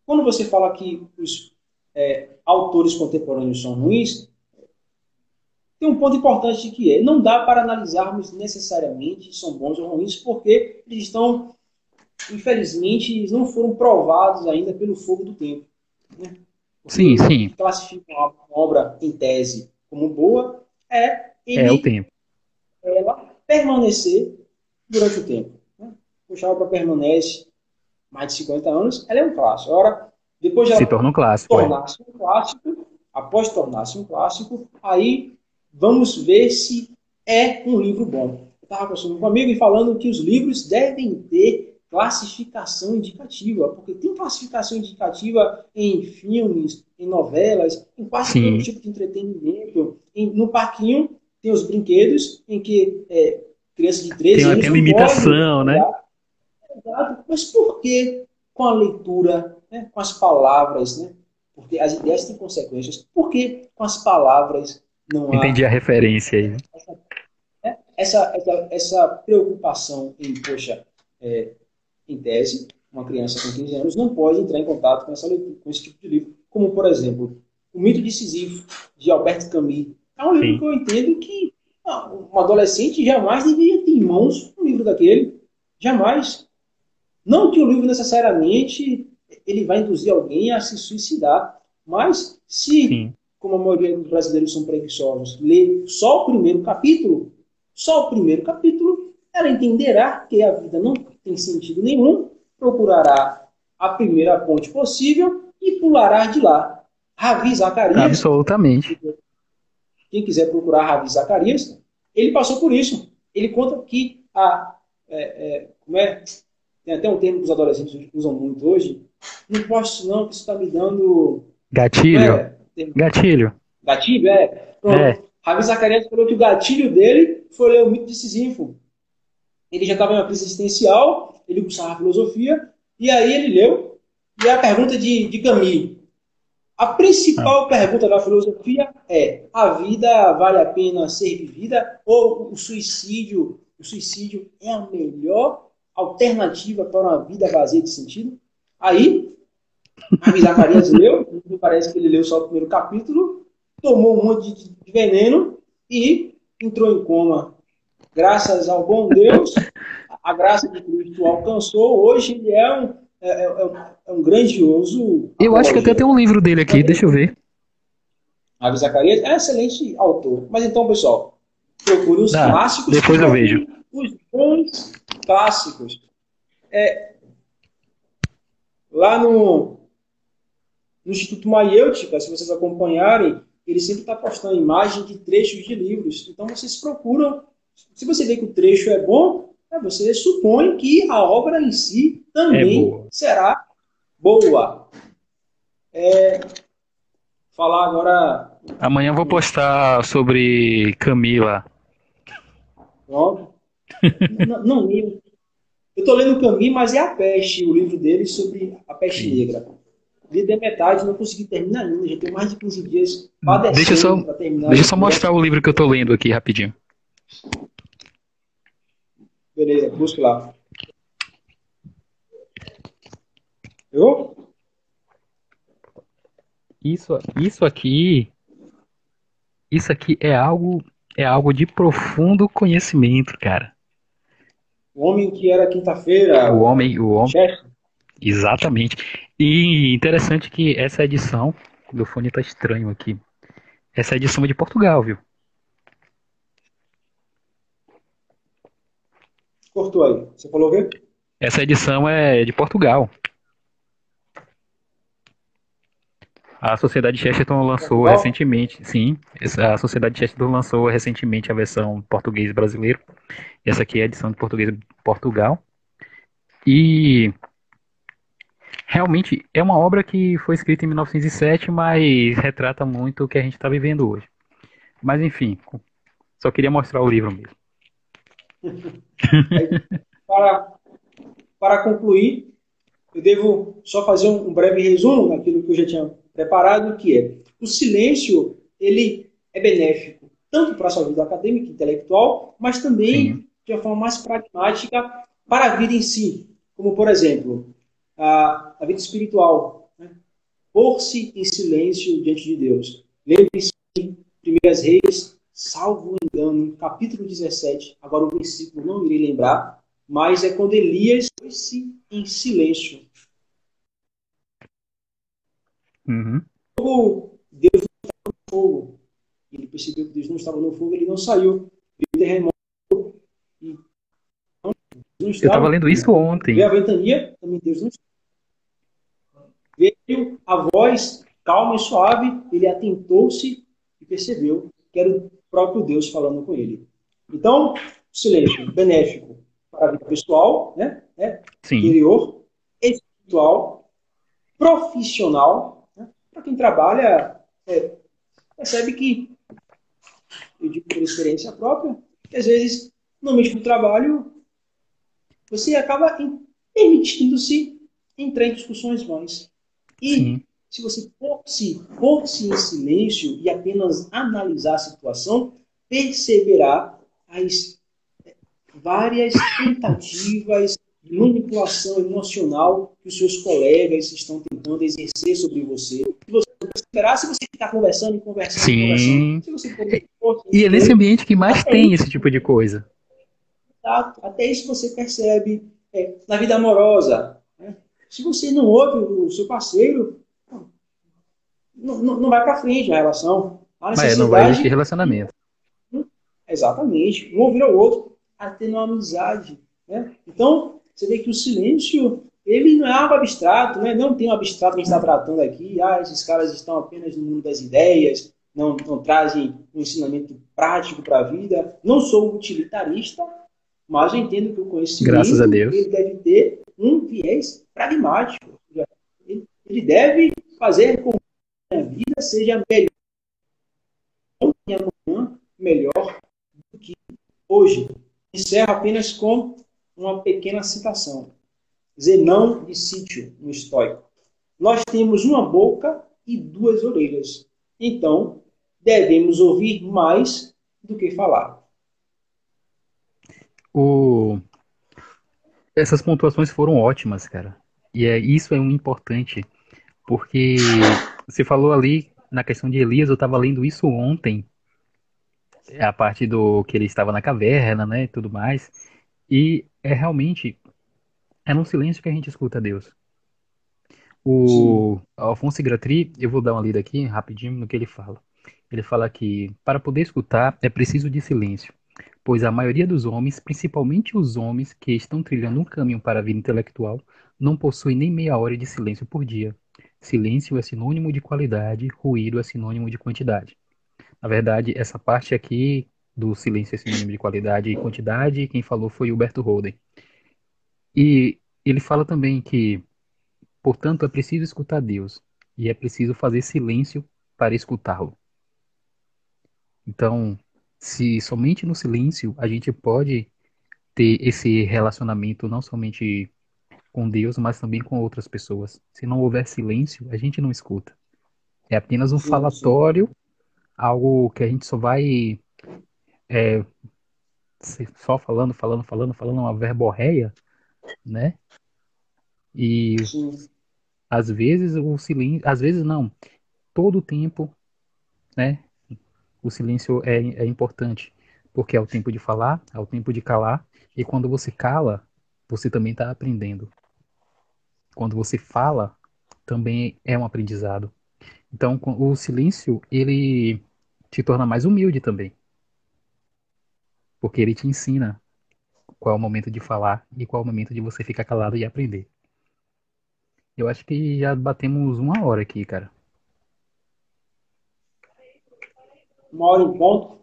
quando você fala que os é, autores contemporâneos são ruins, tem um ponto importante que é, não dá para analisarmos necessariamente se são bons ou ruins, porque eles estão, infelizmente, não foram provados ainda pelo fogo do tempo. Né? Sim, sim. Classificam uma obra em tese como boa é ele, é o tempo. Ela permanecer durante o tempo. Né? a obra permanece mais de 50 anos, ela é um clássico. Agora, depois de se torna um clássico. É. Tornar-se um clássico, após tornar-se um clássico, aí vamos ver se é um livro bom. Eu estava conversando com um amigo e falando que os livros devem ter classificação indicativa, porque tem classificação indicativa em filmes, em novelas, em quase todo tipo de entretenimento. Em, no parquinho tem os brinquedos em que é, crianças de 13 tem, anos. Tem limitação, né? Exato. Mas por que com a leitura, né, com as palavras, né? Porque as ideias têm consequências. Por que com as palavras não Entendi a referência aí. Essa, essa, essa, essa preocupação em, poxa, é, em tese, uma criança com 15 anos não pode entrar em contato com, essa leitura, com esse tipo de livro. Como, por exemplo, O Mito Decisivo, de Albert Camus. É um livro Sim. que eu entendo que um adolescente jamais deveria ter em mãos um livro daquele. Jamais. Não que o livro necessariamente ele vai induzir alguém a se suicidar, mas se Sim como a maioria dos brasileiros são preguiçosos, lê só o primeiro capítulo, só o primeiro capítulo, ela entenderá que a vida não tem sentido nenhum, procurará a primeira ponte possível e pulará de lá. Ravi Zacarias. Absolutamente. Quem quiser procurar Ravi Zacarias, ele passou por isso. Ele conta que a. É, é, como é? Tem até um termo que os adolescentes usam muito hoje. Não posso, não, que isso está me dando. Gatilho. É, gatilho. Gatilho, é. Pronto. É. Ravi Zacarias falou que o gatilho dele foi ler o mito de Sísifo. Ele já estava em uma crise existencial, ele cursava filosofia, e aí ele leu, e a pergunta de, de Camille, a principal ah. pergunta da filosofia é: a vida vale a pena ser vivida ou o suicídio, o suicídio é a melhor alternativa para uma vida vazia de sentido? Aí, a Zacarias leu, parece que ele leu só o primeiro capítulo, tomou um monte de veneno e entrou em coma. Graças ao bom Deus, a graça de Cristo alcançou. Hoje ele é um, é, é, é, é um grandioso. Eu acho que até tem um livro dele aqui, deixa eu ver. Avi Zacarias é um excelente autor. Mas então, pessoal, procure os clássicos. Depois eu vejo. Os bons clássicos. É, lá no, no Instituto Maiêutica, se vocês acompanharem, ele sempre está postando imagem de trechos de livros. Então vocês procuram. Se você vê que o trecho é bom, você supõe que a obra em si também é será boa. É, falar agora. Amanhã eu vou postar sobre Camila. Pronto. não, não, eu estou lendo Camila, mas é a peste, o livro dele sobre a peste negra. Li de metade, não consegui terminar ainda. Já tem mais de 15 dias deixa só, Deixa eu só mostrar o livro que eu estou lendo aqui rapidinho. Beleza, busque lá. Eu? Isso, isso aqui, isso aqui é algo, é algo de profundo conhecimento, cara. O homem que era quinta-feira. O homem, o homem. Chefe. Exatamente. E interessante que essa edição, meu fone tá estranho aqui. Essa edição é de Portugal, viu? Cortou aí. Você falou o quê? Essa edição é de Portugal. A Sociedade Chesterton lançou Portugal? recentemente, sim, a Sociedade Chesterton lançou recentemente a versão português brasileiro. Essa aqui é a edição de português de Portugal. E realmente é uma obra que foi escrita em 1907, mas retrata muito o que a gente está vivendo hoje. Mas enfim, só queria mostrar o livro mesmo. Para, para concluir, eu devo só fazer um breve resumo daquilo que eu já tinha preparado, que é o silêncio ele é benéfico tanto para a sua vida acadêmica e intelectual, mas também Sim. de uma forma mais pragmática para a vida em si. Como, por exemplo, a, a vida espiritual. Né? Pôr-se em silêncio diante de Deus. Lembre-se, Primeiras Reis salvo engano, capítulo 17, agora o versículo não irei lembrar, mas é quando Elias foi-se em silêncio. Uhum. Deus não estava no fogo. Ele percebeu que Deus não estava no fogo, ele não saiu. Veio terremoto. E não, Eu estava lendo isso ontem. Veio a ventania, também Deus não estava. Veio a voz calma e suave, ele atentou-se e percebeu que era o próprio Deus falando com ele. Então, silêncio benéfico para a vida pessoal, né? né? interior, espiritual, profissional. Né? Para quem trabalha, é, percebe que, eu digo por experiência própria, que às vezes, no meio do trabalho, você acaba permitindo-se entrar em discussões vãs. E Sim. Se você for-se for -se em silêncio e apenas analisar a situação, perceberá as várias tentativas de manipulação emocional que os seus colegas estão tentando exercer sobre você. Se você esperar, se você ficar conversando e conversando, Sim. conversando você for, e é nesse ambiente que mais tem esse tipo de coisa. Até isso você percebe é, na vida amorosa. Né? Se você não ouve o seu parceiro, não, não vai para frente a relação. A Mas não vai existir relacionamento. Exatamente. Um ouvir ao outro, até uma amizade. Né? Então, você vê que o silêncio, ele não é algo abstrato, né? não tem um abstrato que a gente está tratando aqui, ah, esses caras estão apenas no mundo das ideias, não, não trazem um ensinamento prático para a vida. Não sou utilitarista, mas eu entendo que o conhecimento Graças a Deus. ele deve ter um viés pragmático. Ele deve fazer com vida seja melhor e amanhã melhor do que hoje. Encerro apenas com uma pequena citação. Zenão de Sítio, um estoico. Nós temos uma boca e duas orelhas. Então, devemos ouvir mais do que falar. O... Essas pontuações foram ótimas, cara. E é, isso é um importante, porque você falou ali na questão de Elias, eu estava lendo isso ontem, a parte do que ele estava na caverna, né, e tudo mais. E é realmente é num silêncio que a gente escuta Deus. O Sim. Alfonso Gratri, eu vou dar uma lida aqui rapidinho no que ele fala. Ele fala que para poder escutar é preciso de silêncio, pois a maioria dos homens, principalmente os homens que estão trilhando um caminho para a vida intelectual, não possui nem meia hora de silêncio por dia. Silêncio é sinônimo de qualidade, ruído é sinônimo de quantidade. Na verdade, essa parte aqui do silêncio é sinônimo de qualidade e quantidade, quem falou foi Huberto Holden. E ele fala também que, portanto, é preciso escutar Deus e é preciso fazer silêncio para escutá-lo. Então, se somente no silêncio a gente pode ter esse relacionamento não somente com Deus, mas também com outras pessoas. Se não houver silêncio, a gente não escuta. É apenas um falatório, algo que a gente só vai é, só falando, falando, falando, falando uma verborreia, né? E sim. às vezes o silêncio, às vezes não, todo o tempo, né? O silêncio é, é importante, porque é o tempo de falar, é o tempo de calar, e quando você cala, você também está aprendendo quando você fala, também é um aprendizado. Então, o silêncio, ele te torna mais humilde também. Porque ele te ensina qual é o momento de falar e qual é o momento de você ficar calado e aprender. Eu acho que já batemos uma hora aqui, cara. Uma hora em ponto.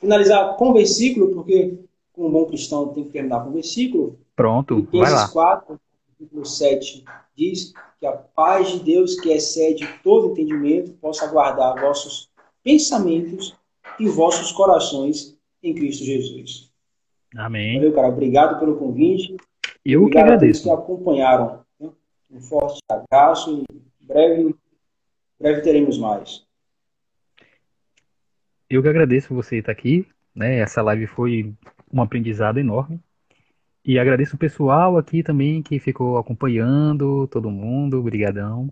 Finalizar com versículo, porque um bom cristão tem que terminar com versículo. Pronto, vai lá. 4, versículo 7 diz que a paz de Deus, que excede todo entendimento, possa guardar vossos pensamentos e vossos corações em Cristo Jesus. Amém. Valeu, cara. Obrigado pelo convite. Eu Obrigado que agradeço. que acompanharam. Né? Um forte abraço e breve, breve teremos mais. Eu que agradeço você estar aqui. Né? Essa live foi um aprendizado enorme. E agradeço o pessoal aqui também que ficou acompanhando, todo mundo, brigadão.